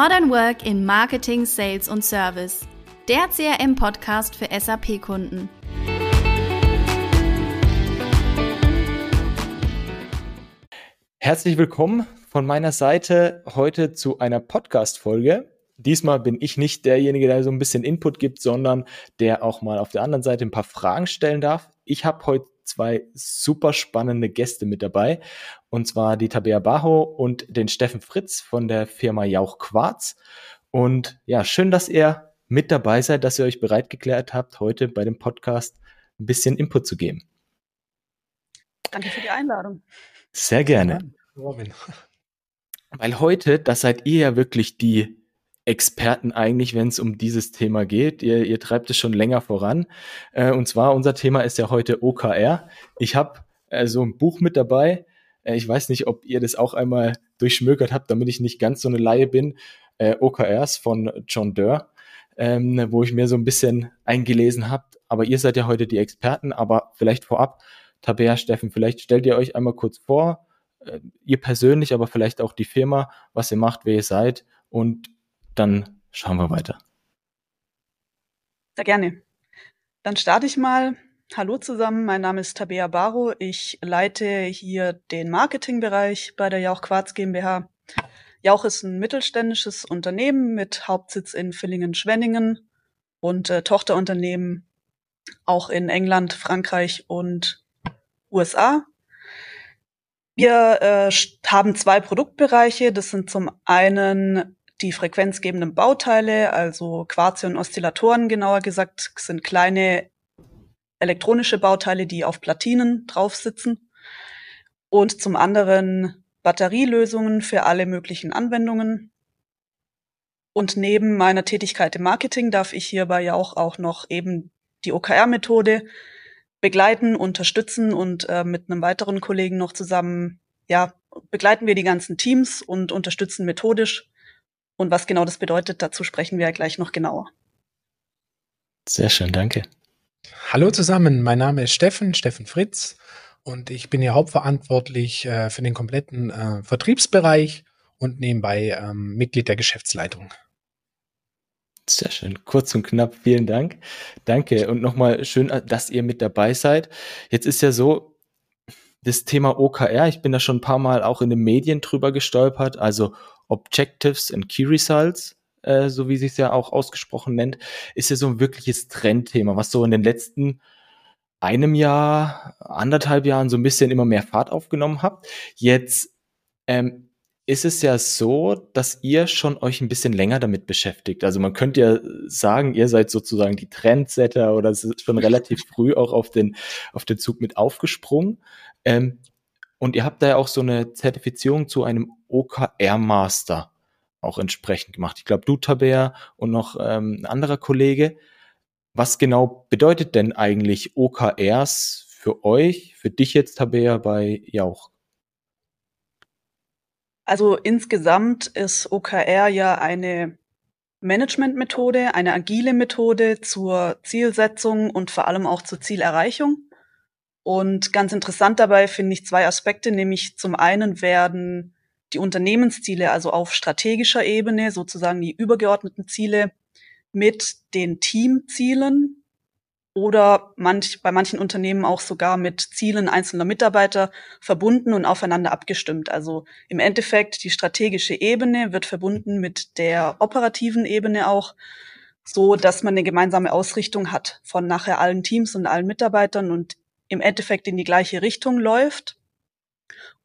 Modern Work in Marketing, Sales und Service. Der CRM-Podcast für SAP-Kunden. Herzlich willkommen von meiner Seite heute zu einer Podcast-Folge. Diesmal bin ich nicht derjenige, der so ein bisschen Input gibt, sondern der auch mal auf der anderen Seite ein paar Fragen stellen darf. Ich habe heute zwei super spannende Gäste mit dabei. Und zwar die Tabea Bajo und den Steffen Fritz von der Firma Jauch Quarz. Und ja, schön, dass ihr mit dabei seid, dass ihr euch bereit geklärt habt, heute bei dem Podcast ein bisschen Input zu geben. Danke für die Einladung. Sehr gerne. Robin. Weil heute, das seid ihr ja wirklich die Experten eigentlich, wenn es um dieses Thema geht. Ihr, ihr treibt es schon länger voran. Äh, und zwar, unser Thema ist ja heute OKR. Ich habe äh, so ein Buch mit dabei. Äh, ich weiß nicht, ob ihr das auch einmal durchschmökert habt, damit ich nicht ganz so eine Laie bin. Äh, OKRs von John Durr, ähm, wo ich mir so ein bisschen eingelesen habe. Aber ihr seid ja heute die Experten. Aber vielleicht vorab, Tabea, Steffen, vielleicht stellt ihr euch einmal kurz vor, äh, ihr persönlich, aber vielleicht auch die Firma, was ihr macht, wer ihr seid und dann schauen wir weiter. Sehr gerne. Dann starte ich mal. Hallo zusammen, mein Name ist Tabea Baro. Ich leite hier den Marketingbereich bei der Jauch Quarz GmbH. Jauch ist ein mittelständisches Unternehmen mit Hauptsitz in Villingen-Schwenningen und äh, Tochterunternehmen auch in England, Frankreich und USA. Wir äh, haben zwei Produktbereiche. Das sind zum einen die frequenzgebenden Bauteile, also Quarze und Oszillatoren genauer gesagt, sind kleine elektronische Bauteile, die auf Platinen drauf sitzen. Und zum anderen Batterielösungen für alle möglichen Anwendungen. Und neben meiner Tätigkeit im Marketing darf ich hierbei ja auch, auch noch eben die OKR-Methode begleiten, unterstützen und äh, mit einem weiteren Kollegen noch zusammen, ja, begleiten wir die ganzen Teams und unterstützen methodisch und was genau das bedeutet, dazu sprechen wir ja gleich noch genauer. Sehr schön, danke. Hallo zusammen, mein Name ist Steffen, Steffen Fritz und ich bin hier hauptverantwortlich äh, für den kompletten äh, Vertriebsbereich und nebenbei ähm, Mitglied der Geschäftsleitung. Sehr schön, kurz und knapp, vielen Dank. Danke und nochmal schön, dass ihr mit dabei seid. Jetzt ist ja so, das Thema OKR, ich bin da schon ein paar Mal auch in den Medien drüber gestolpert, also Objectives and Key Results, äh, so wie sich es ja auch ausgesprochen nennt, ist ja so ein wirkliches Trendthema, was so in den letzten einem Jahr, anderthalb Jahren so ein bisschen immer mehr Fahrt aufgenommen habt. Jetzt ähm, ist es ja so, dass ihr schon euch ein bisschen länger damit beschäftigt. Also man könnte ja sagen, ihr seid sozusagen die Trendsetter oder es ist schon relativ früh auch auf den, auf den Zug mit aufgesprungen. Ähm, und ihr habt da ja auch so eine Zertifizierung zu einem OKR-Master auch entsprechend gemacht. Ich glaube, du, Tabea, und noch ähm, ein anderer Kollege. Was genau bedeutet denn eigentlich OKRs für euch, für dich jetzt, Tabea, bei Jauch? Also insgesamt ist OKR ja eine Managementmethode, eine agile Methode zur Zielsetzung und vor allem auch zur Zielerreichung. Und ganz interessant dabei finde ich zwei Aspekte, nämlich zum einen werden die Unternehmensziele, also auf strategischer Ebene, sozusagen die übergeordneten Ziele, mit den Teamzielen oder manch, bei manchen Unternehmen auch sogar mit Zielen einzelner Mitarbeiter verbunden und aufeinander abgestimmt. Also im Endeffekt die strategische Ebene wird verbunden mit der operativen Ebene auch, so dass man eine gemeinsame Ausrichtung hat von nachher allen Teams und allen Mitarbeitern und im Endeffekt in die gleiche Richtung läuft.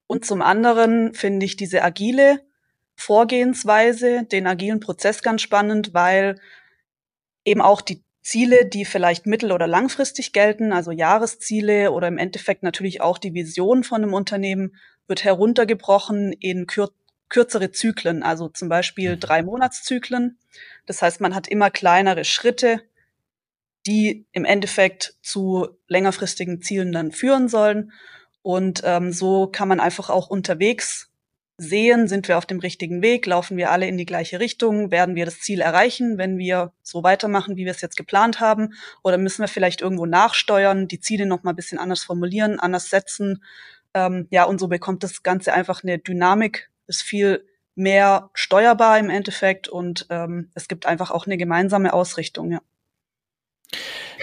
Und zum anderen finde ich diese agile Vorgehensweise, den agilen Prozess ganz spannend, weil eben auch die Ziele, die vielleicht mittel- oder langfristig gelten, also Jahresziele oder im Endeffekt natürlich auch die Vision von einem Unternehmen, wird heruntergebrochen in kür kürzere Zyklen, also zum Beispiel mhm. drei Monatszyklen. Das heißt, man hat immer kleinere Schritte, die im Endeffekt zu längerfristigen Zielen dann führen sollen. Und ähm, so kann man einfach auch unterwegs sehen, sind wir auf dem richtigen Weg, laufen wir alle in die gleiche Richtung, werden wir das Ziel erreichen, wenn wir so weitermachen, wie wir es jetzt geplant haben, oder müssen wir vielleicht irgendwo nachsteuern, die Ziele noch mal ein bisschen anders formulieren, anders setzen. Ähm, ja, und so bekommt das Ganze einfach eine Dynamik, ist viel mehr steuerbar im Endeffekt und ähm, es gibt einfach auch eine gemeinsame Ausrichtung, ja.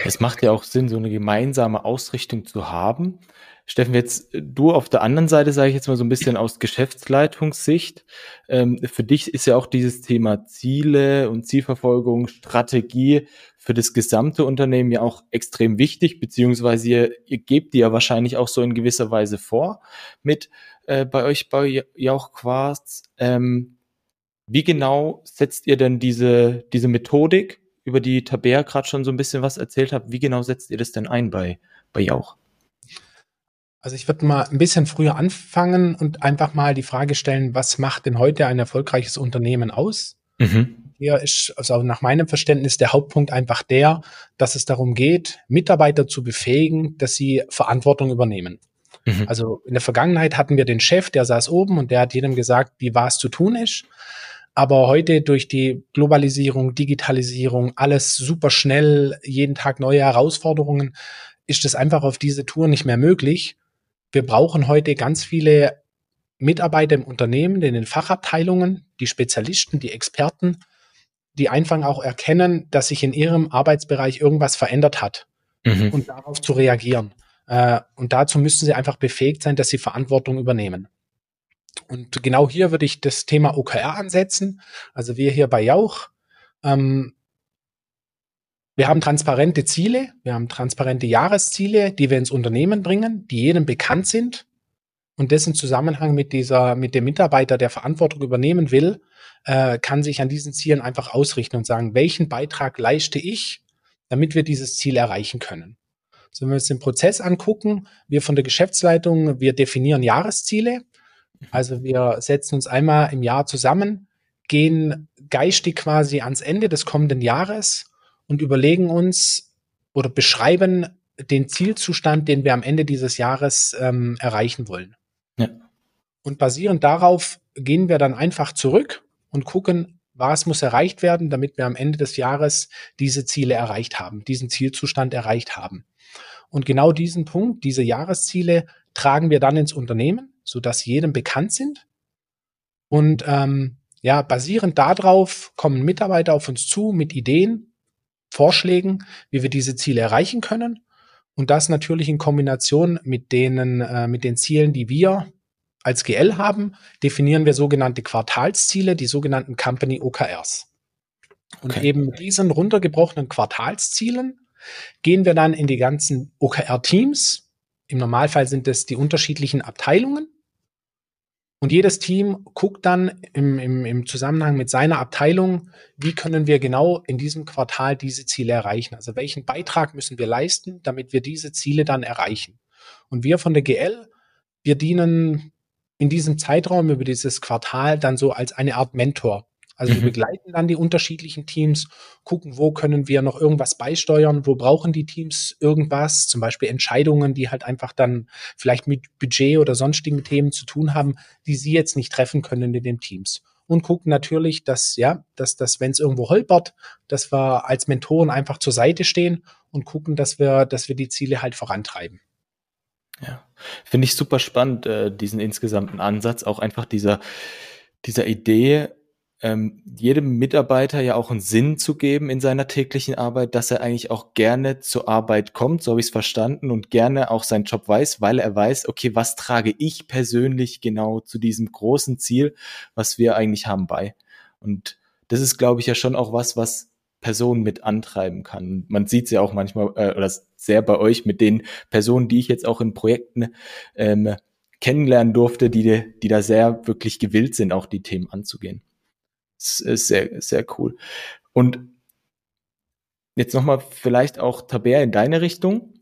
Es macht ja auch Sinn, so eine gemeinsame Ausrichtung zu haben. Steffen, jetzt äh, du auf der anderen Seite, sage ich jetzt mal so ein bisschen aus Geschäftsleitungssicht. Ähm, für dich ist ja auch dieses Thema Ziele und Zielverfolgung, Strategie für das gesamte Unternehmen ja auch extrem wichtig, beziehungsweise ihr, ihr gebt die ja wahrscheinlich auch so in gewisser Weise vor mit äh, bei euch bei Jauch Quarz. Ähm, wie genau setzt ihr denn diese, diese Methodik, über die Tabea gerade schon so ein bisschen was erzählt hat, wie genau setzt ihr das denn ein bei, bei Jauch? Also ich würde mal ein bisschen früher anfangen und einfach mal die Frage stellen, was macht denn heute ein erfolgreiches Unternehmen aus? Mhm. Hier ist also nach meinem Verständnis der Hauptpunkt einfach der, dass es darum geht, Mitarbeiter zu befähigen, dass sie Verantwortung übernehmen. Mhm. Also in der Vergangenheit hatten wir den Chef, der saß oben und der hat jedem gesagt, wie was zu tun ist. Aber heute durch die Globalisierung, Digitalisierung, alles super schnell, jeden Tag neue Herausforderungen, ist es einfach auf diese Tour nicht mehr möglich. Wir brauchen heute ganz viele Mitarbeiter im Unternehmen, in den Fachabteilungen, die Spezialisten, die Experten, die einfach auch erkennen, dass sich in ihrem Arbeitsbereich irgendwas verändert hat mhm. und darauf zu reagieren. Äh, und dazu müssen sie einfach befähigt sein, dass sie Verantwortung übernehmen. Und genau hier würde ich das Thema OKR ansetzen. Also wir hier bei Jauch, ähm, wir haben transparente Ziele, wir haben transparente Jahresziele, die wir ins Unternehmen bringen, die jedem bekannt sind. Und das im Zusammenhang mit dieser, mit dem Mitarbeiter, der Verantwortung übernehmen will, äh, kann sich an diesen Zielen einfach ausrichten und sagen, welchen Beitrag leiste ich, damit wir dieses Ziel erreichen können. So, wenn wir uns den Prozess angucken, wir von der Geschäftsleitung, wir definieren Jahresziele. Also wir setzen uns einmal im Jahr zusammen, gehen geistig quasi ans Ende des kommenden Jahres und überlegen uns oder beschreiben den Zielzustand, den wir am Ende dieses Jahres ähm, erreichen wollen. Ja. Und basierend darauf gehen wir dann einfach zurück und gucken, was muss erreicht werden, damit wir am Ende des Jahres diese Ziele erreicht haben, diesen Zielzustand erreicht haben. Und genau diesen Punkt, diese Jahresziele, tragen wir dann ins Unternehmen, sodass jedem bekannt sind. Und ähm, ja, basierend darauf kommen Mitarbeiter auf uns zu mit Ideen, Vorschlägen, wie wir diese Ziele erreichen können. Und das natürlich in Kombination mit denen, äh, mit den Zielen, die wir als GL haben, definieren wir sogenannte Quartalsziele, die sogenannten Company OKRs. Und okay. eben mit diesen runtergebrochenen Quartalszielen gehen wir dann in die ganzen OKR-Teams. Im Normalfall sind es die unterschiedlichen Abteilungen. Und jedes Team guckt dann im, im, im Zusammenhang mit seiner Abteilung, wie können wir genau in diesem Quartal diese Ziele erreichen. Also welchen Beitrag müssen wir leisten, damit wir diese Ziele dann erreichen. Und wir von der GL, wir dienen in diesem Zeitraum über dieses Quartal dann so als eine Art Mentor. Also mhm. wir begleiten dann die unterschiedlichen Teams, gucken, wo können wir noch irgendwas beisteuern, wo brauchen die Teams irgendwas, zum Beispiel Entscheidungen, die halt einfach dann vielleicht mit Budget oder sonstigen Themen zu tun haben, die sie jetzt nicht treffen können in den Teams. Und gucken natürlich, dass, ja, dass, dass wenn es irgendwo holpert, dass wir als Mentoren einfach zur Seite stehen und gucken, dass wir, dass wir die Ziele halt vorantreiben. Ja, finde ich super spannend, äh, diesen insgesamten Ansatz, auch einfach dieser, dieser Idee, ähm, jedem Mitarbeiter ja auch einen Sinn zu geben in seiner täglichen Arbeit, dass er eigentlich auch gerne zur Arbeit kommt, so habe ich es verstanden, und gerne auch seinen Job weiß, weil er weiß, okay, was trage ich persönlich genau zu diesem großen Ziel, was wir eigentlich haben bei. Und das ist, glaube ich, ja schon auch was, was Personen mit antreiben kann. Man sieht es ja auch manchmal, äh, oder sehr bei euch mit den Personen, die ich jetzt auch in Projekten ähm, kennenlernen durfte, die, die da sehr wirklich gewillt sind, auch die Themen anzugehen. Das ist sehr, sehr cool. Und jetzt nochmal vielleicht auch Tabea in deine Richtung.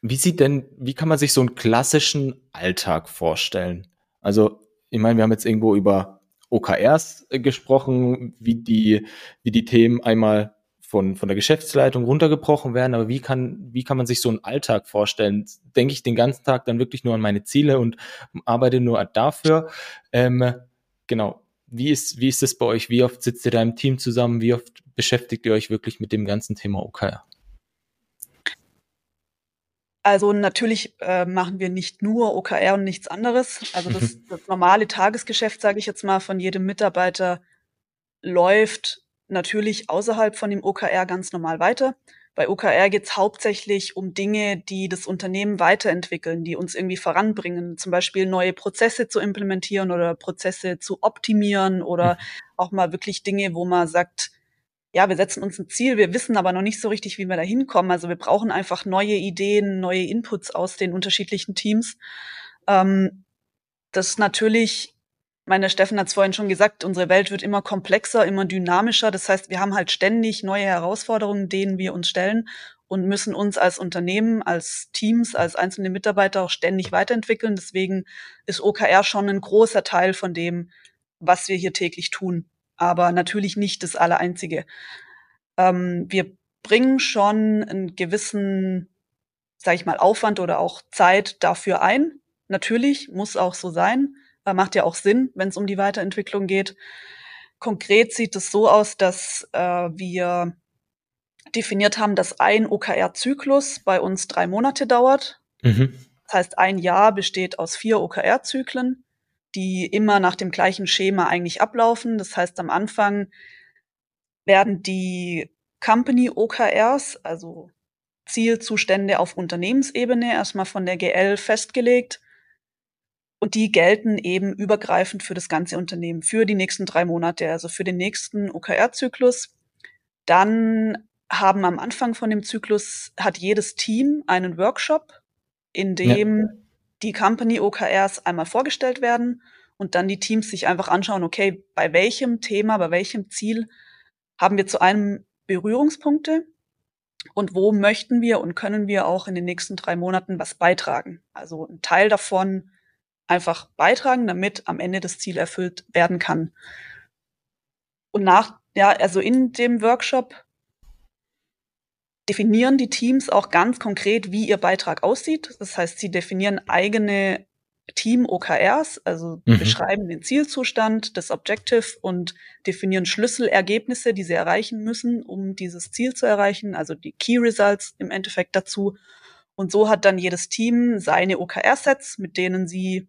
Wie sieht denn, wie kann man sich so einen klassischen Alltag vorstellen? Also, ich meine, wir haben jetzt irgendwo über OKRs gesprochen, wie die, wie die Themen einmal von, von der Geschäftsleitung runtergebrochen werden, aber wie kann, wie kann man sich so einen Alltag vorstellen? Denke ich den ganzen Tag dann wirklich nur an meine Ziele und arbeite nur dafür? Ähm, genau. Wie ist, wie ist das bei euch? Wie oft sitzt ihr da im Team zusammen? Wie oft beschäftigt ihr euch wirklich mit dem ganzen Thema OKR? Also natürlich äh, machen wir nicht nur OKR und nichts anderes. Also das, mhm. das normale Tagesgeschäft, sage ich jetzt mal, von jedem Mitarbeiter läuft natürlich außerhalb von dem OKR ganz normal weiter. Bei OKR geht es hauptsächlich um Dinge, die das Unternehmen weiterentwickeln, die uns irgendwie voranbringen. Zum Beispiel neue Prozesse zu implementieren oder Prozesse zu optimieren oder mhm. auch mal wirklich Dinge, wo man sagt, ja, wir setzen uns ein Ziel, wir wissen aber noch nicht so richtig, wie wir da hinkommen. Also wir brauchen einfach neue Ideen, neue Inputs aus den unterschiedlichen Teams. Ähm, das natürlich meine, Steffen hat es vorhin schon gesagt, unsere Welt wird immer komplexer, immer dynamischer. Das heißt, wir haben halt ständig neue Herausforderungen, denen wir uns stellen und müssen uns als Unternehmen, als Teams, als einzelne Mitarbeiter auch ständig weiterentwickeln. Deswegen ist OKR schon ein großer Teil von dem, was wir hier täglich tun. Aber natürlich nicht das Allereinzige. Ähm, wir bringen schon einen gewissen, sag ich mal, Aufwand oder auch Zeit dafür ein. Natürlich muss auch so sein. Äh, macht ja auch Sinn, wenn es um die Weiterentwicklung geht. Konkret sieht es so aus, dass äh, wir definiert haben, dass ein OKR-Zyklus bei uns drei Monate dauert. Mhm. Das heißt, ein Jahr besteht aus vier OKR-Zyklen, die immer nach dem gleichen Schema eigentlich ablaufen. Das heißt, am Anfang werden die Company OKRs, also Zielzustände auf Unternehmensebene, erstmal von der GL festgelegt. Und die gelten eben übergreifend für das ganze Unternehmen, für die nächsten drei Monate, also für den nächsten OKR-Zyklus. Dann haben am Anfang von dem Zyklus hat jedes Team einen Workshop, in dem ja. die Company OKRs einmal vorgestellt werden und dann die Teams sich einfach anschauen, okay, bei welchem Thema, bei welchem Ziel haben wir zu einem Berührungspunkte und wo möchten wir und können wir auch in den nächsten drei Monaten was beitragen. Also ein Teil davon einfach beitragen, damit am Ende das Ziel erfüllt werden kann. Und nach, ja, also in dem Workshop definieren die Teams auch ganz konkret, wie ihr Beitrag aussieht. Das heißt, sie definieren eigene Team-OKRs, also mhm. beschreiben den Zielzustand, das Objective und definieren Schlüsselergebnisse, die sie erreichen müssen, um dieses Ziel zu erreichen, also die Key Results im Endeffekt dazu. Und so hat dann jedes Team seine OKR-Sets, mit denen sie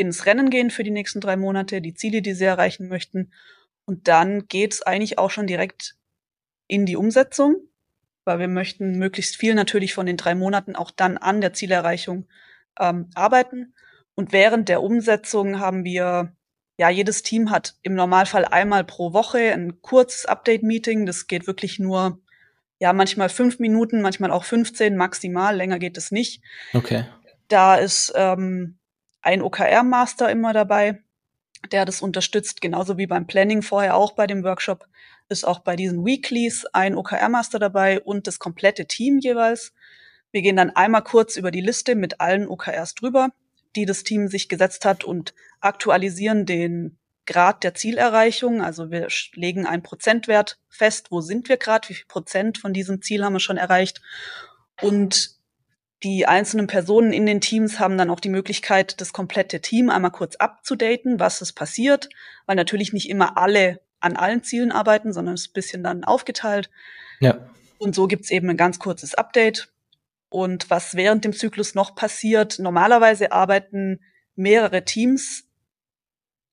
ins Rennen gehen für die nächsten drei Monate, die Ziele, die sie erreichen möchten. Und dann geht's eigentlich auch schon direkt in die Umsetzung, weil wir möchten möglichst viel natürlich von den drei Monaten auch dann an der Zielerreichung ähm, arbeiten. Und während der Umsetzung haben wir, ja, jedes Team hat im Normalfall einmal pro Woche ein kurzes Update-Meeting. Das geht wirklich nur, ja, manchmal fünf Minuten, manchmal auch 15 maximal. Länger geht es nicht. Okay. Da ist ähm, ein OKR-Master immer dabei, der das unterstützt, genauso wie beim Planning vorher auch bei dem Workshop ist auch bei diesen Weeklies ein OKR-Master dabei und das komplette Team jeweils. Wir gehen dann einmal kurz über die Liste mit allen OKRs drüber, die das Team sich gesetzt hat und aktualisieren den Grad der Zielerreichung. Also wir legen einen Prozentwert fest, wo sind wir gerade, wie viel Prozent von diesem Ziel haben wir schon erreicht und die einzelnen Personen in den Teams haben dann auch die Möglichkeit, das komplette Team einmal kurz abzudaten, was ist passiert, weil natürlich nicht immer alle an allen Zielen arbeiten, sondern es ist ein bisschen dann aufgeteilt. Ja. Und so gibt's eben ein ganz kurzes Update. Und was während dem Zyklus noch passiert, normalerweise arbeiten mehrere Teams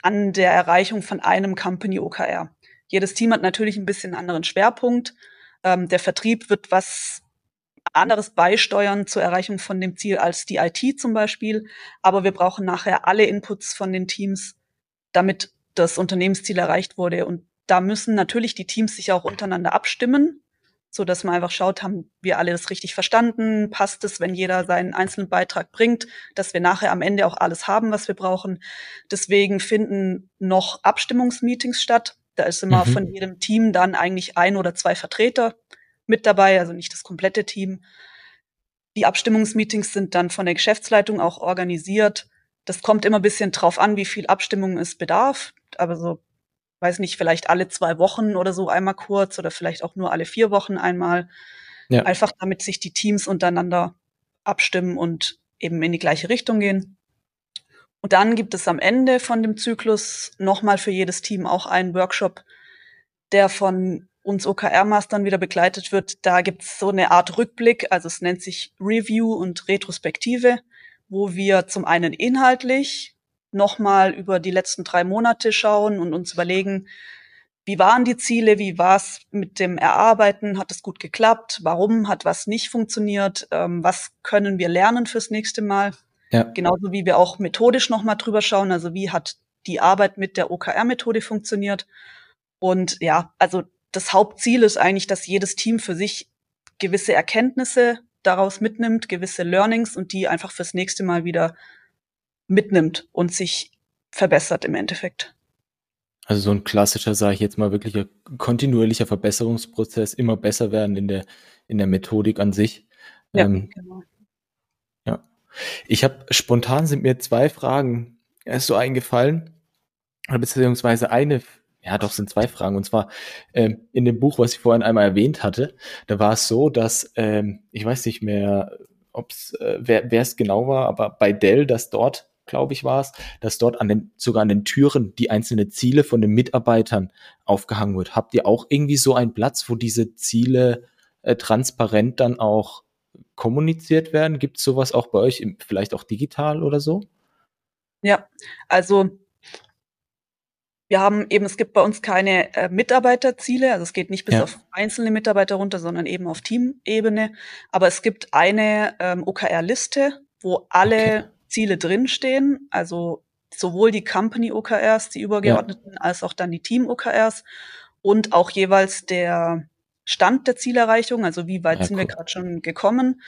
an der Erreichung von einem Company OKR. Jedes Team hat natürlich ein bisschen einen anderen Schwerpunkt. Ähm, der Vertrieb wird was anderes beisteuern zur Erreichung von dem Ziel als die IT zum Beispiel. Aber wir brauchen nachher alle Inputs von den Teams, damit das Unternehmensziel erreicht wurde. Und da müssen natürlich die Teams sich auch untereinander abstimmen, so dass man einfach schaut, haben wir alle das richtig verstanden? Passt es, wenn jeder seinen einzelnen Beitrag bringt, dass wir nachher am Ende auch alles haben, was wir brauchen? Deswegen finden noch Abstimmungsmeetings statt. Da ist immer mhm. von jedem Team dann eigentlich ein oder zwei Vertreter mit dabei, also nicht das komplette Team. Die Abstimmungsmeetings sind dann von der Geschäftsleitung auch organisiert. Das kommt immer ein bisschen drauf an, wie viel Abstimmung es bedarf. Aber so, weiß nicht, vielleicht alle zwei Wochen oder so einmal kurz oder vielleicht auch nur alle vier Wochen einmal. Ja. Einfach damit sich die Teams untereinander abstimmen und eben in die gleiche Richtung gehen. Und dann gibt es am Ende von dem Zyklus nochmal für jedes Team auch einen Workshop, der von uns OKR-Mastern wieder begleitet wird, da gibt's so eine Art Rückblick, also es nennt sich Review und Retrospektive, wo wir zum einen inhaltlich nochmal über die letzten drei Monate schauen und uns überlegen, wie waren die Ziele, wie war es mit dem Erarbeiten, hat es gut geklappt, warum hat was nicht funktioniert, ähm, was können wir lernen fürs nächste Mal. Ja. Genauso wie wir auch methodisch nochmal drüber schauen, also wie hat die Arbeit mit der OKR-Methode funktioniert. Und ja, also das Hauptziel ist eigentlich, dass jedes Team für sich gewisse Erkenntnisse daraus mitnimmt, gewisse Learnings und die einfach fürs nächste Mal wieder mitnimmt und sich verbessert im Endeffekt. Also so ein klassischer, sage ich jetzt mal, wirklicher kontinuierlicher Verbesserungsprozess, immer besser werden in der, in der Methodik an sich. Ja, ähm, genau. ja. Ich habe spontan sind mir zwei Fragen erst so eingefallen, beziehungsweise eine ja, doch sind zwei Fragen. Und zwar ähm, in dem Buch, was ich vorhin einmal erwähnt hatte, da war es so, dass ähm, ich weiß nicht mehr, ob's äh, wer es genau war, aber bei Dell, dass dort, glaube ich, war es, dass dort an den sogar an den Türen die einzelnen Ziele von den Mitarbeitern aufgehangen wird. Habt ihr auch irgendwie so einen Platz, wo diese Ziele äh, transparent dann auch kommuniziert werden? Gibt es sowas auch bei euch, im, vielleicht auch digital oder so? Ja, also wir haben eben, es gibt bei uns keine äh, Mitarbeiterziele, also es geht nicht bis ja. auf einzelne Mitarbeiter runter, sondern eben auf Teamebene. Aber es gibt eine ähm, OKR-Liste, wo alle okay. Ziele drinstehen, also sowohl die Company OKRs, die übergeordneten, ja. als auch dann die Team OKRs und auch jeweils der Stand der Zielerreichung, also wie weit ja, sind cool. wir gerade schon gekommen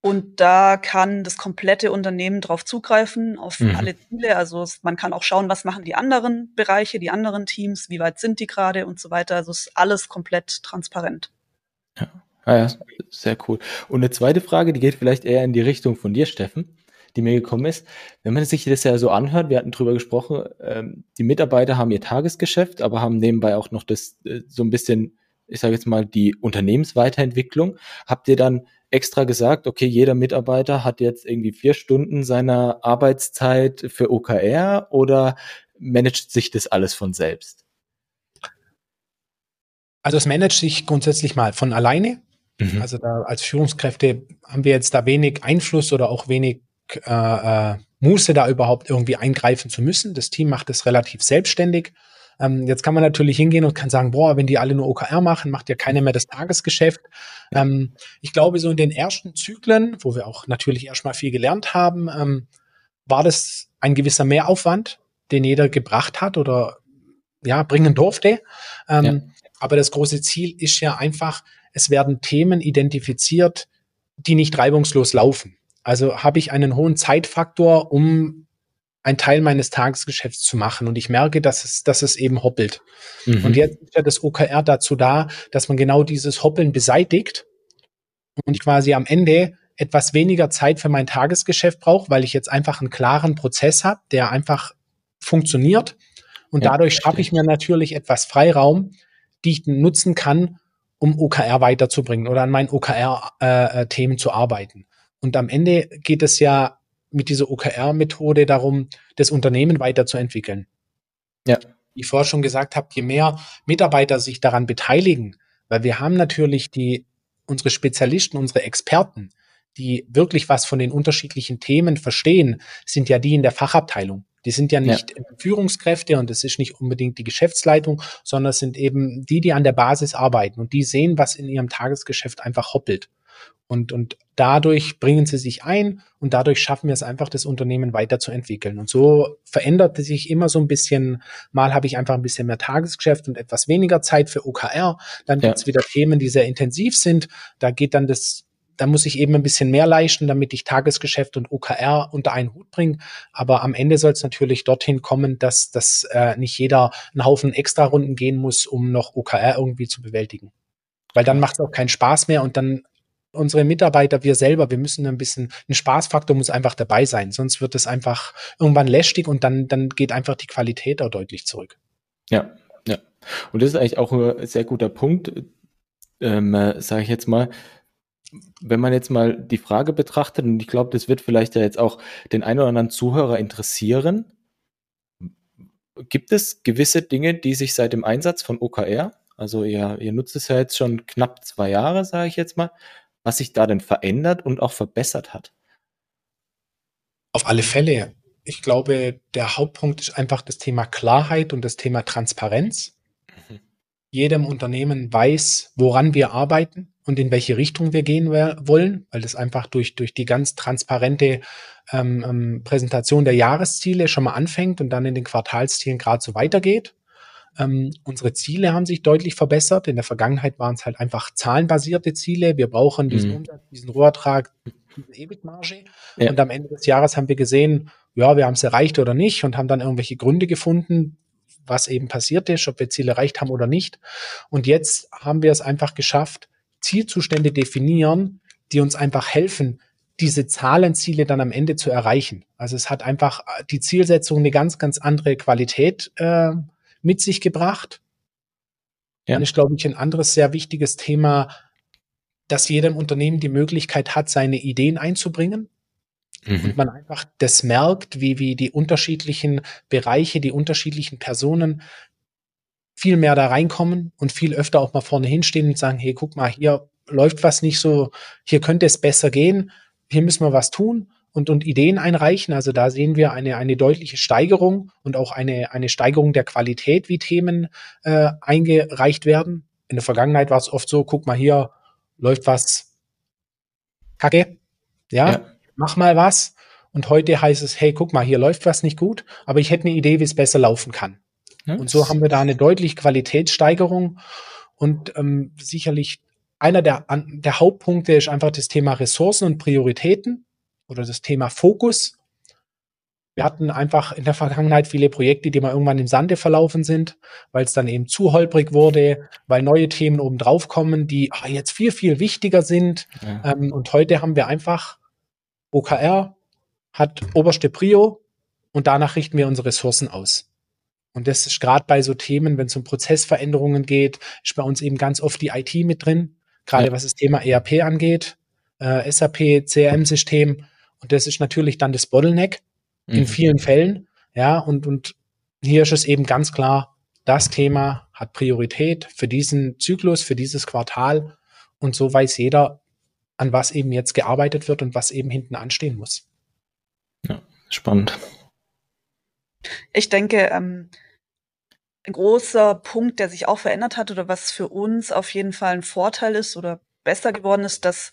und da kann das komplette Unternehmen drauf zugreifen, auf mhm. alle Ziele. Also es, man kann auch schauen, was machen die anderen Bereiche, die anderen Teams, wie weit sind die gerade und so weiter. Also es ist alles komplett transparent. Ja. Ah ja, sehr cool. Und eine zweite Frage, die geht vielleicht eher in die Richtung von dir, Steffen, die mir gekommen ist. Wenn man sich das ja so anhört, wir hatten drüber gesprochen, ähm, die Mitarbeiter haben ihr Tagesgeschäft, aber haben nebenbei auch noch das äh, so ein bisschen, ich sage jetzt mal, die Unternehmensweiterentwicklung. Habt ihr dann extra gesagt, okay, jeder Mitarbeiter hat jetzt irgendwie vier Stunden seiner Arbeitszeit für OKR oder managt sich das alles von selbst? Also es managt sich grundsätzlich mal von alleine. Mhm. Also da als Führungskräfte haben wir jetzt da wenig Einfluss oder auch wenig äh, äh, Muße, da überhaupt irgendwie eingreifen zu müssen. Das Team macht es relativ selbstständig. Ähm, jetzt kann man natürlich hingehen und kann sagen, boah, wenn die alle nur OKR machen, macht ja keiner mehr das Tagesgeschäft. Ähm, ich glaube, so in den ersten Zyklen, wo wir auch natürlich erstmal viel gelernt haben, ähm, war das ein gewisser Mehraufwand, den jeder gebracht hat oder ja, bringen durfte. Ähm, ja. Aber das große Ziel ist ja einfach, es werden Themen identifiziert, die nicht reibungslos laufen. Also habe ich einen hohen Zeitfaktor, um ein Teil meines Tagesgeschäfts zu machen. Und ich merke, dass es, dass es eben hoppelt. Mhm. Und jetzt ist ja das OKR dazu da, dass man genau dieses Hoppeln beseitigt und ich quasi am Ende etwas weniger Zeit für mein Tagesgeschäft brauche, weil ich jetzt einfach einen klaren Prozess habe, der einfach funktioniert. Und ja, dadurch schaffe ich mir natürlich etwas Freiraum, die ich nutzen kann, um OKR weiterzubringen oder an meinen OKR-Themen äh, äh zu arbeiten. Und am Ende geht es ja mit dieser OKR-Methode darum, das Unternehmen weiterzuentwickeln. Ja. Wie ich vorher schon gesagt habe, je mehr Mitarbeiter sich daran beteiligen, weil wir haben natürlich die, unsere Spezialisten, unsere Experten, die wirklich was von den unterschiedlichen Themen verstehen, sind ja die in der Fachabteilung. Die sind ja nicht ja. Führungskräfte und es ist nicht unbedingt die Geschäftsleitung, sondern es sind eben die, die an der Basis arbeiten und die sehen, was in ihrem Tagesgeschäft einfach hoppelt. Und, und dadurch bringen sie sich ein und dadurch schaffen wir es einfach, das Unternehmen weiterzuentwickeln. Und so verändert sich immer so ein bisschen, mal habe ich einfach ein bisschen mehr Tagesgeschäft und etwas weniger Zeit für OKR. Dann ja. gibt es wieder Themen, die sehr intensiv sind. Da geht dann das da muss ich eben ein bisschen mehr leisten, damit ich Tagesgeschäft und OKR unter einen Hut bringe. Aber am Ende soll es natürlich dorthin kommen, dass, dass äh, nicht jeder einen Haufen Extra-Runden gehen muss, um noch OKR irgendwie zu bewältigen. Weil dann macht es auch keinen Spaß mehr und dann unsere Mitarbeiter, wir selber, wir müssen ein bisschen, ein Spaßfaktor muss einfach dabei sein, sonst wird es einfach irgendwann lästig und dann, dann geht einfach die Qualität auch deutlich zurück. Ja, ja. Und das ist eigentlich auch ein sehr guter Punkt, ähm, äh, sage ich jetzt mal. Wenn man jetzt mal die Frage betrachtet, und ich glaube, das wird vielleicht ja jetzt auch den einen oder anderen Zuhörer interessieren, gibt es gewisse Dinge, die sich seit dem Einsatz von OKR Also ihr, ihr nutzt es ja jetzt schon knapp zwei Jahre, sage ich jetzt mal, was sich da denn verändert und auch verbessert hat. Auf alle Fälle. Ich glaube, der Hauptpunkt ist einfach das Thema Klarheit und das Thema Transparenz. Mhm. Jedem Unternehmen weiß, woran wir arbeiten und in welche Richtung wir gehen wollen, weil das einfach durch, durch die ganz transparente ähm, ähm, Präsentation der Jahresziele schon mal anfängt und dann in den Quartalszielen gerade so weitergeht. Ähm, unsere Ziele haben sich deutlich verbessert. In der Vergangenheit waren es halt einfach zahlenbasierte Ziele. Wir brauchen diesen mhm. Umsatz, diesen Rohertrag, diese EBIT-Marge. Ja. Und am Ende des Jahres haben wir gesehen, ja, wir haben es erreicht oder nicht und haben dann irgendwelche Gründe gefunden, was eben passiert ist, ob wir Ziele erreicht haben oder nicht. Und jetzt haben wir es einfach geschafft, Zielzustände definieren, die uns einfach helfen, diese Zahlenziele dann am Ende zu erreichen. Also es hat einfach die Zielsetzung eine ganz, ganz andere Qualität äh, mit sich gebracht. Ja. Dann ist, glaube ich, ein anderes sehr wichtiges Thema, dass jedem Unternehmen die Möglichkeit hat, seine Ideen einzubringen. Mhm. Und man einfach das merkt, wie, wie die unterschiedlichen Bereiche, die unterschiedlichen Personen viel mehr da reinkommen und viel öfter auch mal vorne hinstehen und sagen, hey, guck mal, hier läuft was nicht so, hier könnte es besser gehen, hier müssen wir was tun und, und Ideen einreichen. Also da sehen wir eine, eine deutliche Steigerung und auch eine, eine Steigerung der Qualität, wie Themen äh, eingereicht werden. In der Vergangenheit war es oft so, guck mal hier, läuft was kacke, ja, ja, mach mal was. Und heute heißt es, hey, guck mal, hier läuft was nicht gut, aber ich hätte eine Idee, wie es besser laufen kann. Ja, und so haben wir da eine deutliche Qualitätssteigerung und ähm, sicherlich einer der, der Hauptpunkte ist einfach das Thema Ressourcen und Prioritäten oder das Thema Fokus. Wir hatten einfach in der Vergangenheit viele Projekte, die mal irgendwann im Sande verlaufen sind, weil es dann eben zu holprig wurde, weil neue Themen oben drauf kommen, die ach, jetzt viel, viel wichtiger sind. Ja. Ähm, und heute haben wir einfach OKR hat oberste Prio und danach richten wir unsere Ressourcen aus. Und das ist gerade bei so Themen, wenn es um Prozessveränderungen geht, ist bei uns eben ganz oft die IT mit drin, gerade ja. was das Thema ERP angeht, äh, SAP, CRM-System. Und das ist natürlich dann das Bottleneck mhm. in vielen Fällen. Ja, und, und hier ist es eben ganz klar, das Thema hat Priorität für diesen Zyklus, für dieses Quartal. Und so weiß jeder, an was eben jetzt gearbeitet wird und was eben hinten anstehen muss. Ja, spannend. Ich denke, ähm, ein großer Punkt, der sich auch verändert hat oder was für uns auf jeden Fall ein Vorteil ist oder besser geworden ist, dass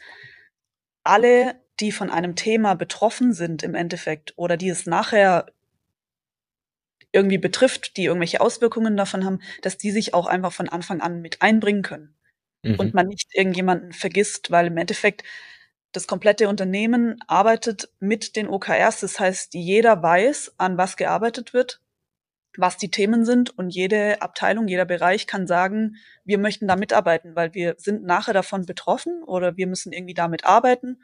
alle, die von einem Thema betroffen sind im Endeffekt oder die es nachher irgendwie betrifft, die irgendwelche Auswirkungen davon haben, dass die sich auch einfach von Anfang an mit einbringen können. Mhm. Und man nicht irgendjemanden vergisst, weil im Endeffekt das komplette Unternehmen arbeitet mit den OKRs. Das heißt, jeder weiß, an was gearbeitet wird was die Themen sind und jede Abteilung, jeder Bereich kann sagen, wir möchten da mitarbeiten, weil wir sind nachher davon betroffen oder wir müssen irgendwie damit arbeiten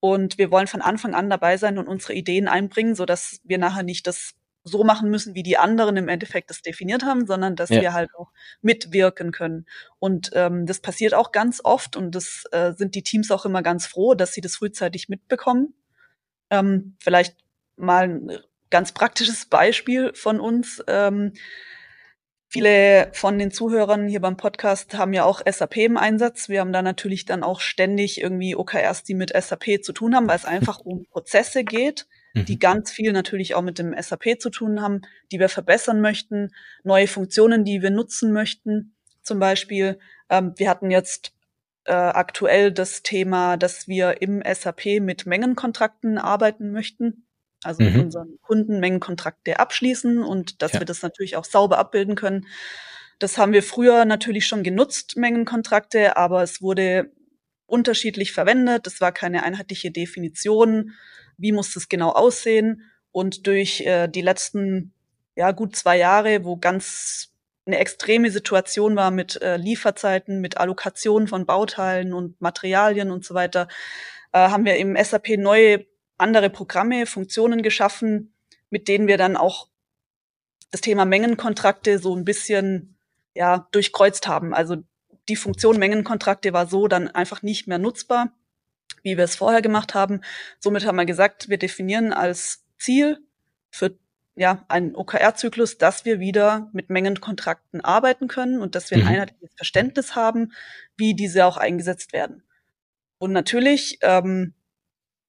und wir wollen von Anfang an dabei sein und unsere Ideen einbringen, so dass wir nachher nicht das so machen müssen, wie die anderen im Endeffekt das definiert haben, sondern dass ja. wir halt auch mitwirken können. Und ähm, das passiert auch ganz oft und das äh, sind die Teams auch immer ganz froh, dass sie das frühzeitig mitbekommen. Ähm, vielleicht mal ganz praktisches Beispiel von uns. Ähm, viele von den Zuhörern hier beim Podcast haben ja auch SAP im Einsatz. Wir haben da natürlich dann auch ständig irgendwie OKRs, die mit SAP zu tun haben, weil es einfach um Prozesse geht, die mhm. ganz viel natürlich auch mit dem SAP zu tun haben, die wir verbessern möchten, neue Funktionen, die wir nutzen möchten. Zum Beispiel, ähm, wir hatten jetzt äh, aktuell das Thema, dass wir im SAP mit Mengenkontrakten arbeiten möchten also mhm. unseren Kunden Mengenkontrakte abschließen und dass ja. wir das natürlich auch sauber abbilden können. Das haben wir früher natürlich schon genutzt, Mengenkontrakte, aber es wurde unterschiedlich verwendet. Es war keine einheitliche Definition. Wie muss das genau aussehen? Und durch äh, die letzten ja gut zwei Jahre, wo ganz eine extreme Situation war mit äh, Lieferzeiten, mit Allokation von Bauteilen und Materialien und so weiter, äh, haben wir im SAP neue andere Programme, Funktionen geschaffen, mit denen wir dann auch das Thema Mengenkontrakte so ein bisschen ja durchkreuzt haben. Also die Funktion Mengenkontrakte war so dann einfach nicht mehr nutzbar, wie wir es vorher gemacht haben. Somit haben wir gesagt, wir definieren als Ziel für ja, einen OKR-Zyklus, dass wir wieder mit Mengenkontrakten arbeiten können und dass wir ein mhm. einheitliches Verständnis haben, wie diese auch eingesetzt werden. Und natürlich ähm,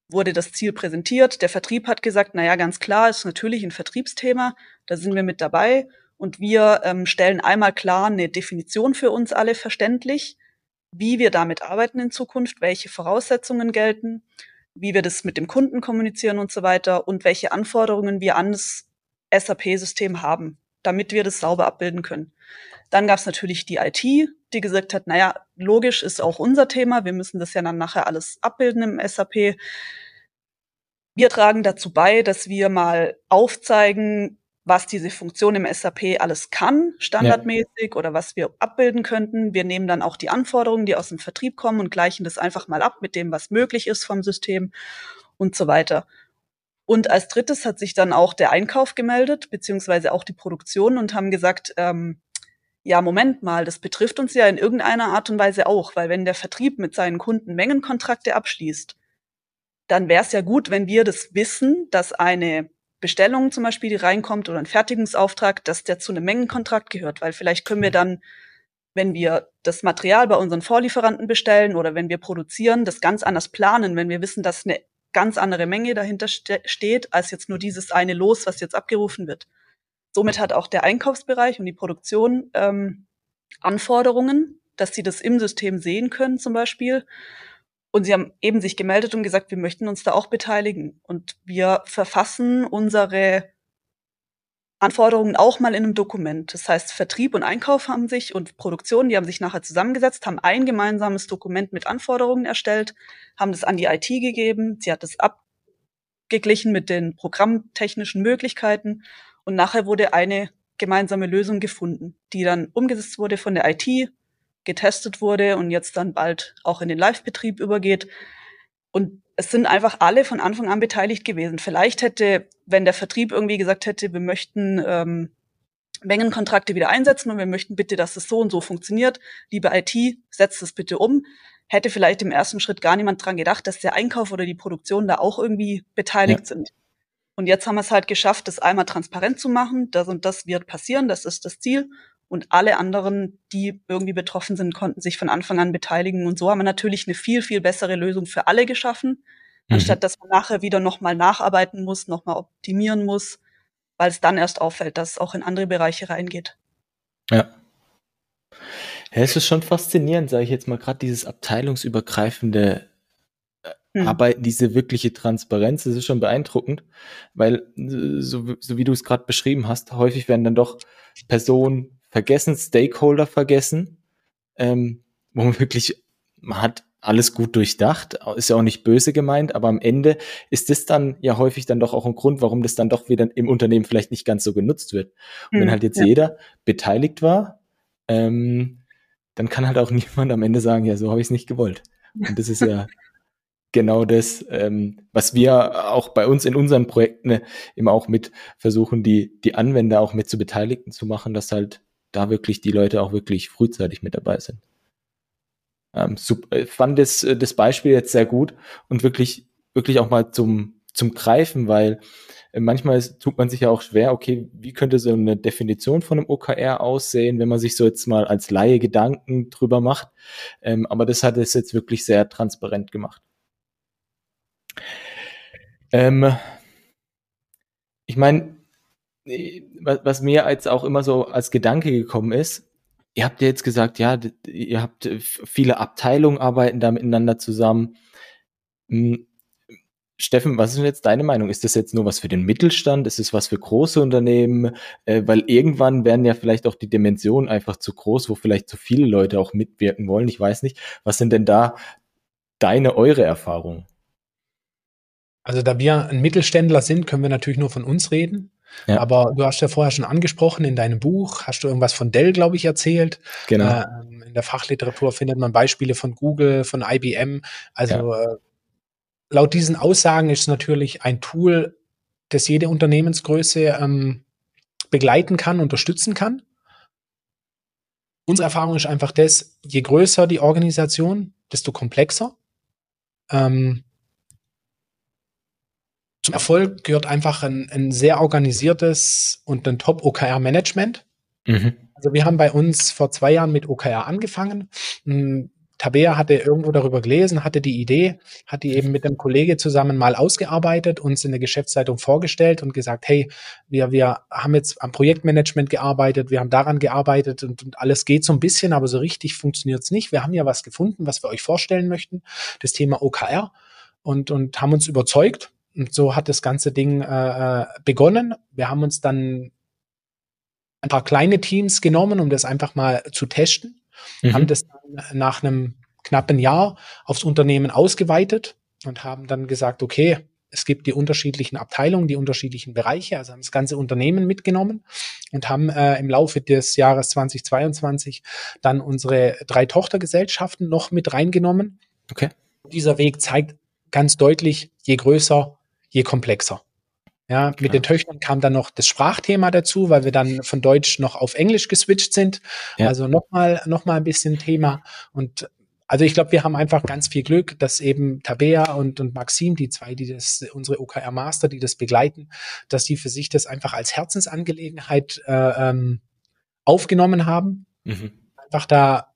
wurde das Ziel präsentiert. Der Vertrieb hat gesagt, na ja, ganz klar, ist natürlich ein Vertriebsthema. Da sind wir mit dabei. Und wir ähm, stellen einmal klar eine Definition für uns alle verständlich, wie wir damit arbeiten in Zukunft, welche Voraussetzungen gelten, wie wir das mit dem Kunden kommunizieren und so weiter und welche Anforderungen wir an das SAP-System haben, damit wir das sauber abbilden können. Dann gab es natürlich die IT, die gesagt hat, naja, logisch ist auch unser Thema, wir müssen das ja dann nachher alles abbilden im SAP. Wir tragen dazu bei, dass wir mal aufzeigen, was diese Funktion im SAP alles kann, standardmäßig, ja. oder was wir abbilden könnten. Wir nehmen dann auch die Anforderungen, die aus dem Vertrieb kommen und gleichen das einfach mal ab mit dem, was möglich ist vom System und so weiter. Und als drittes hat sich dann auch der Einkauf gemeldet, beziehungsweise auch die Produktion und haben gesagt, ähm, ja, Moment mal, das betrifft uns ja in irgendeiner Art und Weise auch, weil wenn der Vertrieb mit seinen Kunden Mengenkontrakte abschließt, dann wäre es ja gut, wenn wir das wissen, dass eine Bestellung zum Beispiel, die reinkommt oder ein Fertigungsauftrag, dass der zu einem Mengenkontrakt gehört, weil vielleicht können wir dann, wenn wir das Material bei unseren Vorlieferanten bestellen oder wenn wir produzieren, das ganz anders planen, wenn wir wissen, dass eine ganz andere Menge dahinter ste steht, als jetzt nur dieses eine Los, was jetzt abgerufen wird. Somit hat auch der Einkaufsbereich und die Produktion ähm, Anforderungen, dass sie das im System sehen können zum Beispiel. Und sie haben eben sich gemeldet und gesagt, wir möchten uns da auch beteiligen. Und wir verfassen unsere Anforderungen auch mal in einem Dokument. Das heißt, Vertrieb und Einkauf haben sich und Produktion, die haben sich nachher zusammengesetzt, haben ein gemeinsames Dokument mit Anforderungen erstellt, haben das an die IT gegeben. Sie hat es abgeglichen mit den programmtechnischen Möglichkeiten und nachher wurde eine gemeinsame Lösung gefunden, die dann umgesetzt wurde von der IT, getestet wurde und jetzt dann bald auch in den Live-Betrieb übergeht. Und es sind einfach alle von Anfang an beteiligt gewesen. Vielleicht hätte, wenn der Vertrieb irgendwie gesagt hätte, wir möchten ähm, Mengenkontrakte wieder einsetzen und wir möchten bitte, dass es so und so funktioniert, liebe IT, setzt es bitte um, hätte vielleicht im ersten Schritt gar niemand dran gedacht, dass der Einkauf oder die Produktion da auch irgendwie beteiligt ja. sind. Und jetzt haben wir es halt geschafft, das einmal transparent zu machen. Das und das wird passieren, das ist das Ziel und alle anderen, die irgendwie betroffen sind, konnten sich von Anfang an beteiligen. Und so haben wir natürlich eine viel, viel bessere Lösung für alle geschaffen, mhm. anstatt dass man nachher wieder nochmal nacharbeiten muss, nochmal optimieren muss, weil es dann erst auffällt, dass es auch in andere Bereiche reingeht. Ja. Ja, es ist schon faszinierend, sage ich jetzt mal, gerade dieses abteilungsübergreifende äh, hm. Arbeiten, diese wirkliche Transparenz, das ist schon beeindruckend, weil so, so wie du es gerade beschrieben hast, häufig werden dann doch Personen vergessen, Stakeholder vergessen, ähm, wo man wirklich, man hat alles gut durchdacht, ist ja auch nicht böse gemeint, aber am Ende ist das dann ja häufig dann doch auch ein Grund, warum das dann doch wieder im Unternehmen vielleicht nicht ganz so genutzt wird. Und wenn hm, halt jetzt ja. jeder beteiligt war, ähm, dann kann halt auch niemand am Ende sagen, ja, so habe ich es nicht gewollt. Und das ist ja genau das, ähm, was wir auch bei uns in unseren Projekten ne, immer auch mit versuchen, die, die Anwender auch mit zu Beteiligten zu machen, dass halt da wirklich die Leute auch wirklich frühzeitig mit dabei sind. Ähm, super, ich fand das, äh, das Beispiel jetzt sehr gut und wirklich, wirklich auch mal zum, zum Greifen, weil äh, manchmal tut man sich ja auch schwer, okay, wie könnte so eine Definition von einem OKR aussehen, wenn man sich so jetzt mal als Laie Gedanken drüber macht. Ähm, aber das hat es jetzt wirklich sehr transparent gemacht. Ähm, ich meine, was, was mir jetzt auch immer so als Gedanke gekommen ist, ihr habt ja jetzt gesagt, ja, ihr habt äh, viele Abteilungen arbeiten da miteinander zusammen. Hm, Steffen, was ist denn jetzt deine Meinung? Ist das jetzt nur was für den Mittelstand? Ist es was für große Unternehmen? Äh, weil irgendwann werden ja vielleicht auch die Dimensionen einfach zu groß, wo vielleicht zu viele Leute auch mitwirken wollen. Ich weiß nicht. Was sind denn da deine, eure Erfahrungen? Also da wir ein Mittelständler sind, können wir natürlich nur von uns reden. Ja. Aber du hast ja vorher schon angesprochen, in deinem Buch hast du irgendwas von Dell, glaube ich, erzählt. Genau. Äh, in der Fachliteratur findet man Beispiele von Google, von IBM. Also ja. äh, laut diesen Aussagen ist es natürlich ein Tool, das jede Unternehmensgröße ähm, begleiten kann, unterstützen kann. Unsere Erfahrung ist einfach das, je größer die Organisation, desto komplexer. Ähm, zum Erfolg gehört einfach ein, ein sehr organisiertes und ein Top-OKR-Management. Mhm. Also wir haben bei uns vor zwei Jahren mit OKR angefangen. Hm, Tabea hatte irgendwo darüber gelesen, hatte die Idee, hat die eben mit einem Kollege zusammen mal ausgearbeitet, uns in der Geschäftsleitung vorgestellt und gesagt, hey, wir, wir haben jetzt am Projektmanagement gearbeitet, wir haben daran gearbeitet und, und alles geht so ein bisschen, aber so richtig funktioniert es nicht. Wir haben ja was gefunden, was wir euch vorstellen möchten, das Thema OKR und, und haben uns überzeugt. Und so hat das ganze Ding äh, äh begonnen. Wir haben uns dann ein paar kleine Teams genommen, um das einfach mal zu testen. Mhm. Haben das dann nach einem knappen Jahr aufs Unternehmen ausgeweitet und haben dann gesagt, okay, es gibt die unterschiedlichen Abteilungen, die unterschiedlichen Bereiche, also haben das ganze Unternehmen mitgenommen und haben äh, im Laufe des Jahres 2022 dann unsere drei Tochtergesellschaften noch mit reingenommen. Okay. Dieser Weg zeigt ganz deutlich, je größer, je komplexer. Ja, mit ja. den Töchtern kam dann noch das Sprachthema dazu, weil wir dann von Deutsch noch auf Englisch geswitcht sind. Ja. Also nochmal noch mal ein bisschen Thema. Und also ich glaube, wir haben einfach ganz viel Glück, dass eben Tabea und, und Maxim, die zwei, die das, unsere OKR Master, die das begleiten, dass die für sich das einfach als Herzensangelegenheit äh, ähm, aufgenommen haben. Mhm. Einfach da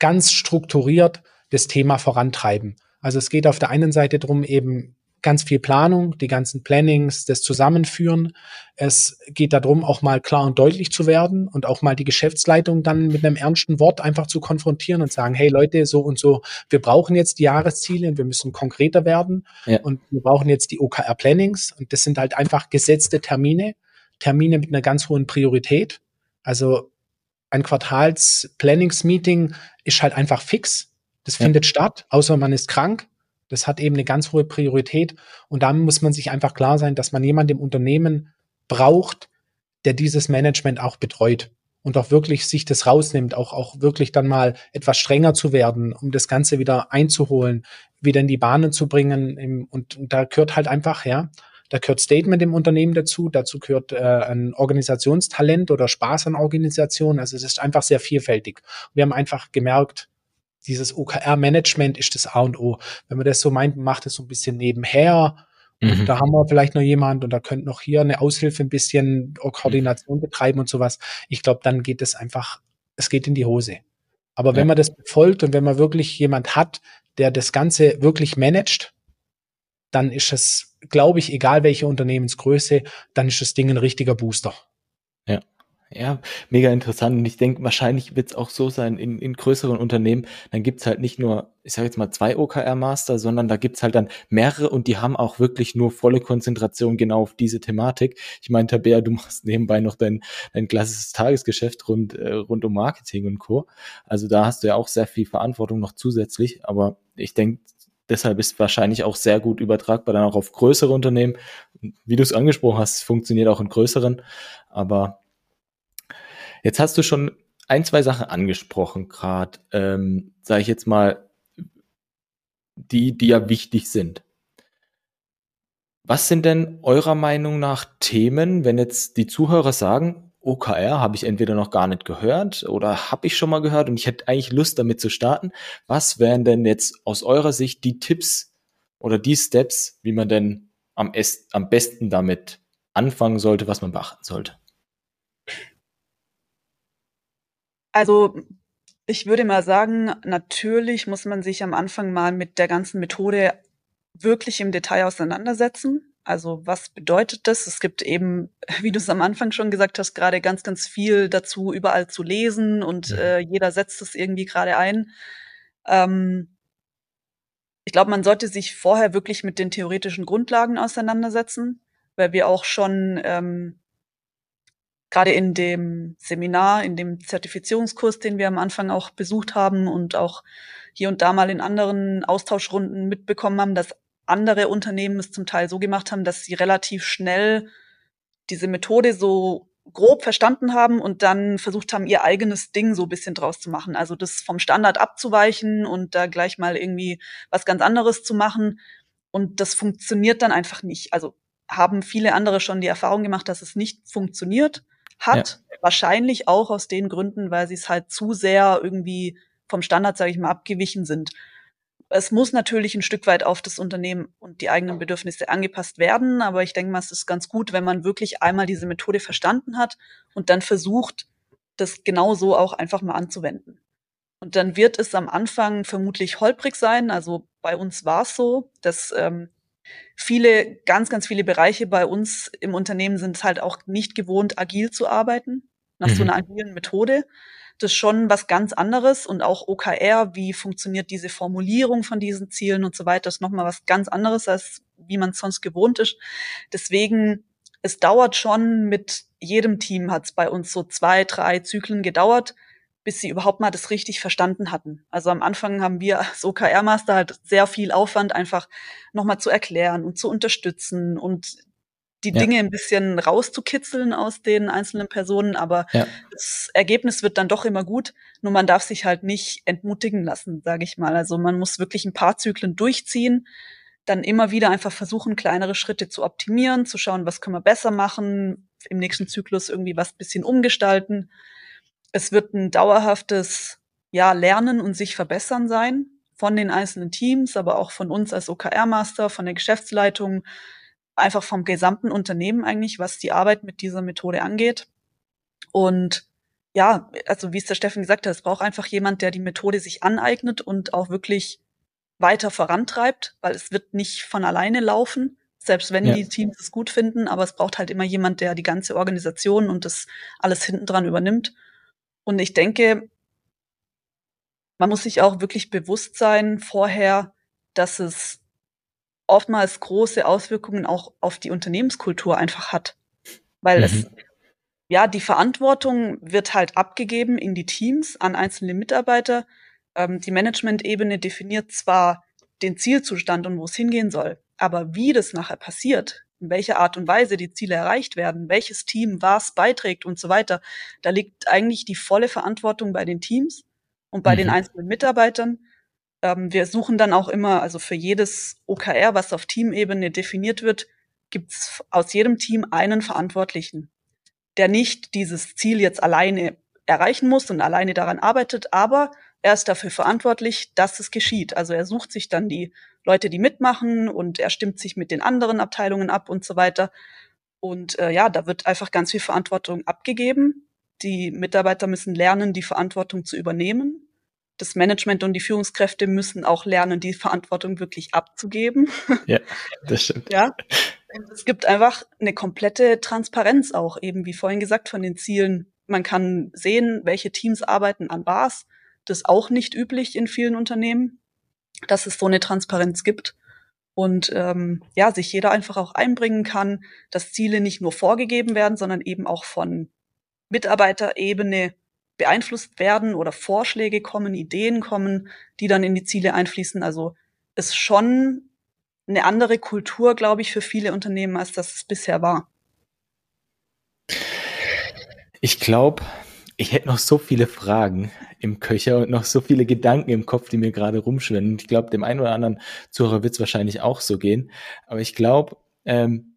ganz strukturiert das Thema vorantreiben. Also es geht auf der einen Seite drum eben ganz viel Planung, die ganzen Plannings, das Zusammenführen. Es geht darum, auch mal klar und deutlich zu werden und auch mal die Geschäftsleitung dann mit einem ernsten Wort einfach zu konfrontieren und sagen, hey Leute, so und so, wir brauchen jetzt die Jahresziele und wir müssen konkreter werden ja. und wir brauchen jetzt die OKR-Plannings und das sind halt einfach gesetzte Termine, Termine mit einer ganz hohen Priorität. Also ein Quartals-Plannings-Meeting ist halt einfach fix. Das ja. findet statt, außer man ist krank. Das hat eben eine ganz hohe Priorität. Und da muss man sich einfach klar sein, dass man jemanden im Unternehmen braucht, der dieses Management auch betreut und auch wirklich sich das rausnimmt, auch, auch wirklich dann mal etwas strenger zu werden, um das Ganze wieder einzuholen, wieder in die Bahnen zu bringen. Und, und da gehört halt einfach, ja, da gehört Statement im Unternehmen dazu, dazu gehört äh, ein Organisationstalent oder Spaß an Organisation. Also es ist einfach sehr vielfältig. Wir haben einfach gemerkt, dieses OKR-Management ist das A und O. Wenn man das so meint, macht es so ein bisschen nebenher. Mhm. Da haben wir vielleicht noch jemand und da könnte noch hier eine Aushilfe ein bisschen Koordination betreiben und sowas. Ich glaube, dann geht es einfach, es geht in die Hose. Aber ja. wenn man das befolgt und wenn man wirklich jemand hat, der das Ganze wirklich managt, dann ist es, glaube ich, egal welche Unternehmensgröße, dann ist das Ding ein richtiger Booster. Ja. Ja, mega interessant. Und ich denke, wahrscheinlich wird es auch so sein, in, in größeren Unternehmen, dann gibt's halt nicht nur, ich sage jetzt mal, zwei OKR-Master, sondern da gibt's halt dann mehrere und die haben auch wirklich nur volle Konzentration genau auf diese Thematik. Ich meine, Tabea, du machst nebenbei noch dein, dein klassisches Tagesgeschäft rund, äh, rund um Marketing und Co. Also da hast du ja auch sehr viel Verantwortung noch zusätzlich, aber ich denke, deshalb ist wahrscheinlich auch sehr gut übertragbar dann auch auf größere Unternehmen. Wie du es angesprochen hast, funktioniert auch in größeren, aber Jetzt hast du schon ein, zwei Sachen angesprochen, gerade, ähm, sage ich jetzt mal, die, die ja wichtig sind. Was sind denn eurer Meinung nach Themen, wenn jetzt die Zuhörer sagen, OKR habe ich entweder noch gar nicht gehört oder habe ich schon mal gehört und ich hätte eigentlich Lust damit zu starten. Was wären denn jetzt aus eurer Sicht die Tipps oder die Steps, wie man denn am, am besten damit anfangen sollte, was man beachten sollte? Also ich würde mal sagen, natürlich muss man sich am Anfang mal mit der ganzen Methode wirklich im Detail auseinandersetzen. Also was bedeutet das? Es gibt eben, wie du es am Anfang schon gesagt hast, gerade ganz, ganz viel dazu überall zu lesen und äh, jeder setzt es irgendwie gerade ein. Ähm, ich glaube, man sollte sich vorher wirklich mit den theoretischen Grundlagen auseinandersetzen, weil wir auch schon ähm, gerade in dem Seminar, in dem Zertifizierungskurs, den wir am Anfang auch besucht haben und auch hier und da mal in anderen Austauschrunden mitbekommen haben, dass andere Unternehmen es zum Teil so gemacht haben, dass sie relativ schnell diese Methode so grob verstanden haben und dann versucht haben, ihr eigenes Ding so ein bisschen draus zu machen. Also das vom Standard abzuweichen und da gleich mal irgendwie was ganz anderes zu machen. Und das funktioniert dann einfach nicht. Also haben viele andere schon die Erfahrung gemacht, dass es nicht funktioniert hat. Ja. Wahrscheinlich auch aus den Gründen, weil sie es halt zu sehr irgendwie vom Standard, sage ich mal, abgewichen sind. Es muss natürlich ein Stück weit auf das Unternehmen und die eigenen Bedürfnisse angepasst werden, aber ich denke mal, es ist ganz gut, wenn man wirklich einmal diese Methode verstanden hat und dann versucht, das genau so auch einfach mal anzuwenden. Und dann wird es am Anfang vermutlich holprig sein. Also bei uns war es so, dass ähm, viele, ganz, ganz viele Bereiche bei uns im Unternehmen sind es halt auch nicht gewohnt, agil zu arbeiten, nach mhm. so einer agilen Methode. Das ist schon was ganz anderes und auch OKR, wie funktioniert diese Formulierung von diesen Zielen und so weiter, ist nochmal was ganz anderes, als wie man sonst gewohnt ist. Deswegen, es dauert schon mit jedem Team hat es bei uns so zwei, drei Zyklen gedauert, bis sie überhaupt mal das richtig verstanden hatten. Also am Anfang haben wir als OKR-Master halt sehr viel Aufwand, einfach nochmal zu erklären und zu unterstützen und die ja. Dinge ein bisschen rauszukitzeln aus den einzelnen Personen, aber ja. das Ergebnis wird dann doch immer gut. Nur man darf sich halt nicht entmutigen lassen, sage ich mal. Also man muss wirklich ein paar Zyklen durchziehen, dann immer wieder einfach versuchen, kleinere Schritte zu optimieren, zu schauen, was können wir besser machen, im nächsten Zyklus irgendwie was bisschen umgestalten es wird ein dauerhaftes ja, Lernen und sich verbessern sein von den einzelnen Teams, aber auch von uns als OKR-Master, von der Geschäftsleitung, einfach vom gesamten Unternehmen eigentlich, was die Arbeit mit dieser Methode angeht. Und ja, also wie es der Steffen gesagt hat, es braucht einfach jemand, der die Methode sich aneignet und auch wirklich weiter vorantreibt, weil es wird nicht von alleine laufen, selbst wenn ja. die Teams es gut finden, aber es braucht halt immer jemand, der die ganze Organisation und das alles hinten dran übernimmt. Und ich denke, man muss sich auch wirklich bewusst sein vorher, dass es oftmals große Auswirkungen auch auf die Unternehmenskultur einfach hat. Weil mhm. es, ja, die Verantwortung wird halt abgegeben in die Teams an einzelne Mitarbeiter. Ähm, die Management-Ebene definiert zwar den Zielzustand und wo es hingehen soll, aber wie das nachher passiert, in welcher Art und Weise die Ziele erreicht werden, welches Team was beiträgt und so weiter. Da liegt eigentlich die volle Verantwortung bei den Teams und bei mhm. den einzelnen Mitarbeitern. Ähm, wir suchen dann auch immer, also für jedes OKR, was auf Teamebene definiert wird, gibt's aus jedem Team einen Verantwortlichen, der nicht dieses Ziel jetzt alleine erreichen muss und alleine daran arbeitet, aber er ist dafür verantwortlich, dass es geschieht. Also er sucht sich dann die Leute, die mitmachen und er stimmt sich mit den anderen Abteilungen ab und so weiter. Und äh, ja, da wird einfach ganz viel Verantwortung abgegeben. Die Mitarbeiter müssen lernen, die Verantwortung zu übernehmen. Das Management und die Führungskräfte müssen auch lernen, die Verantwortung wirklich abzugeben. Ja, das stimmt. ja. Und es gibt einfach eine komplette Transparenz auch, eben wie vorhin gesagt, von den Zielen. Man kann sehen, welche Teams arbeiten an was das ist auch nicht üblich in vielen Unternehmen, dass es so eine Transparenz gibt und ähm, ja, sich jeder einfach auch einbringen kann, dass Ziele nicht nur vorgegeben werden, sondern eben auch von Mitarbeiterebene beeinflusst werden oder Vorschläge kommen, Ideen kommen, die dann in die Ziele einfließen. Also ist schon eine andere Kultur, glaube ich, für viele Unternehmen, als das es bisher war. Ich glaube, ich hätte noch so viele Fragen im Köcher und noch so viele Gedanken im Kopf, die mir gerade rumschwirren. Ich glaube, dem einen oder anderen Zuhörer wird es wahrscheinlich auch so gehen. Aber ich glaube, ähm,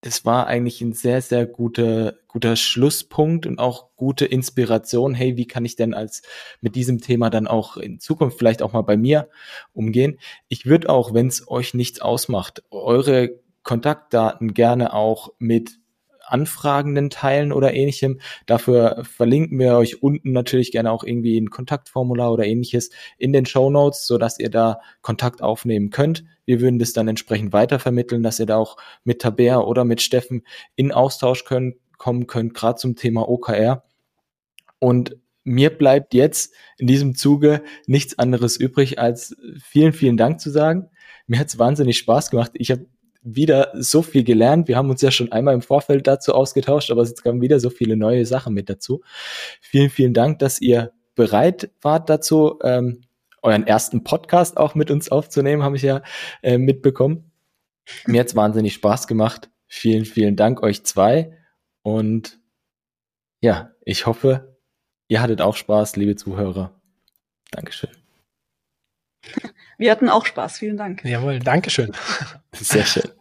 das war eigentlich ein sehr, sehr guter, guter Schlusspunkt und auch gute Inspiration. Hey, wie kann ich denn als mit diesem Thema dann auch in Zukunft vielleicht auch mal bei mir umgehen? Ich würde auch, wenn es euch nichts ausmacht, eure Kontaktdaten gerne auch mit Anfragenden teilen oder ähnlichem. Dafür verlinken wir euch unten natürlich gerne auch irgendwie ein Kontaktformular oder ähnliches in den Show Notes, sodass ihr da Kontakt aufnehmen könnt. Wir würden das dann entsprechend weitervermitteln, dass ihr da auch mit Tabea oder mit Steffen in Austausch können, kommen könnt, gerade zum Thema OKR. Und mir bleibt jetzt in diesem Zuge nichts anderes übrig, als vielen, vielen Dank zu sagen. Mir hat es wahnsinnig Spaß gemacht. Ich habe wieder so viel gelernt. Wir haben uns ja schon einmal im Vorfeld dazu ausgetauscht, aber es kamen wieder so viele neue Sachen mit dazu. Vielen, vielen Dank, dass ihr bereit wart dazu, ähm, euren ersten Podcast auch mit uns aufzunehmen, habe ich ja äh, mitbekommen. Mir hat's wahnsinnig Spaß gemacht. Vielen, vielen Dank euch zwei. Und ja, ich hoffe, ihr hattet auch Spaß, liebe Zuhörer. Dankeschön. Wir hatten auch Spaß. Vielen Dank. Jawohl, Dankeschön. Sehr schön.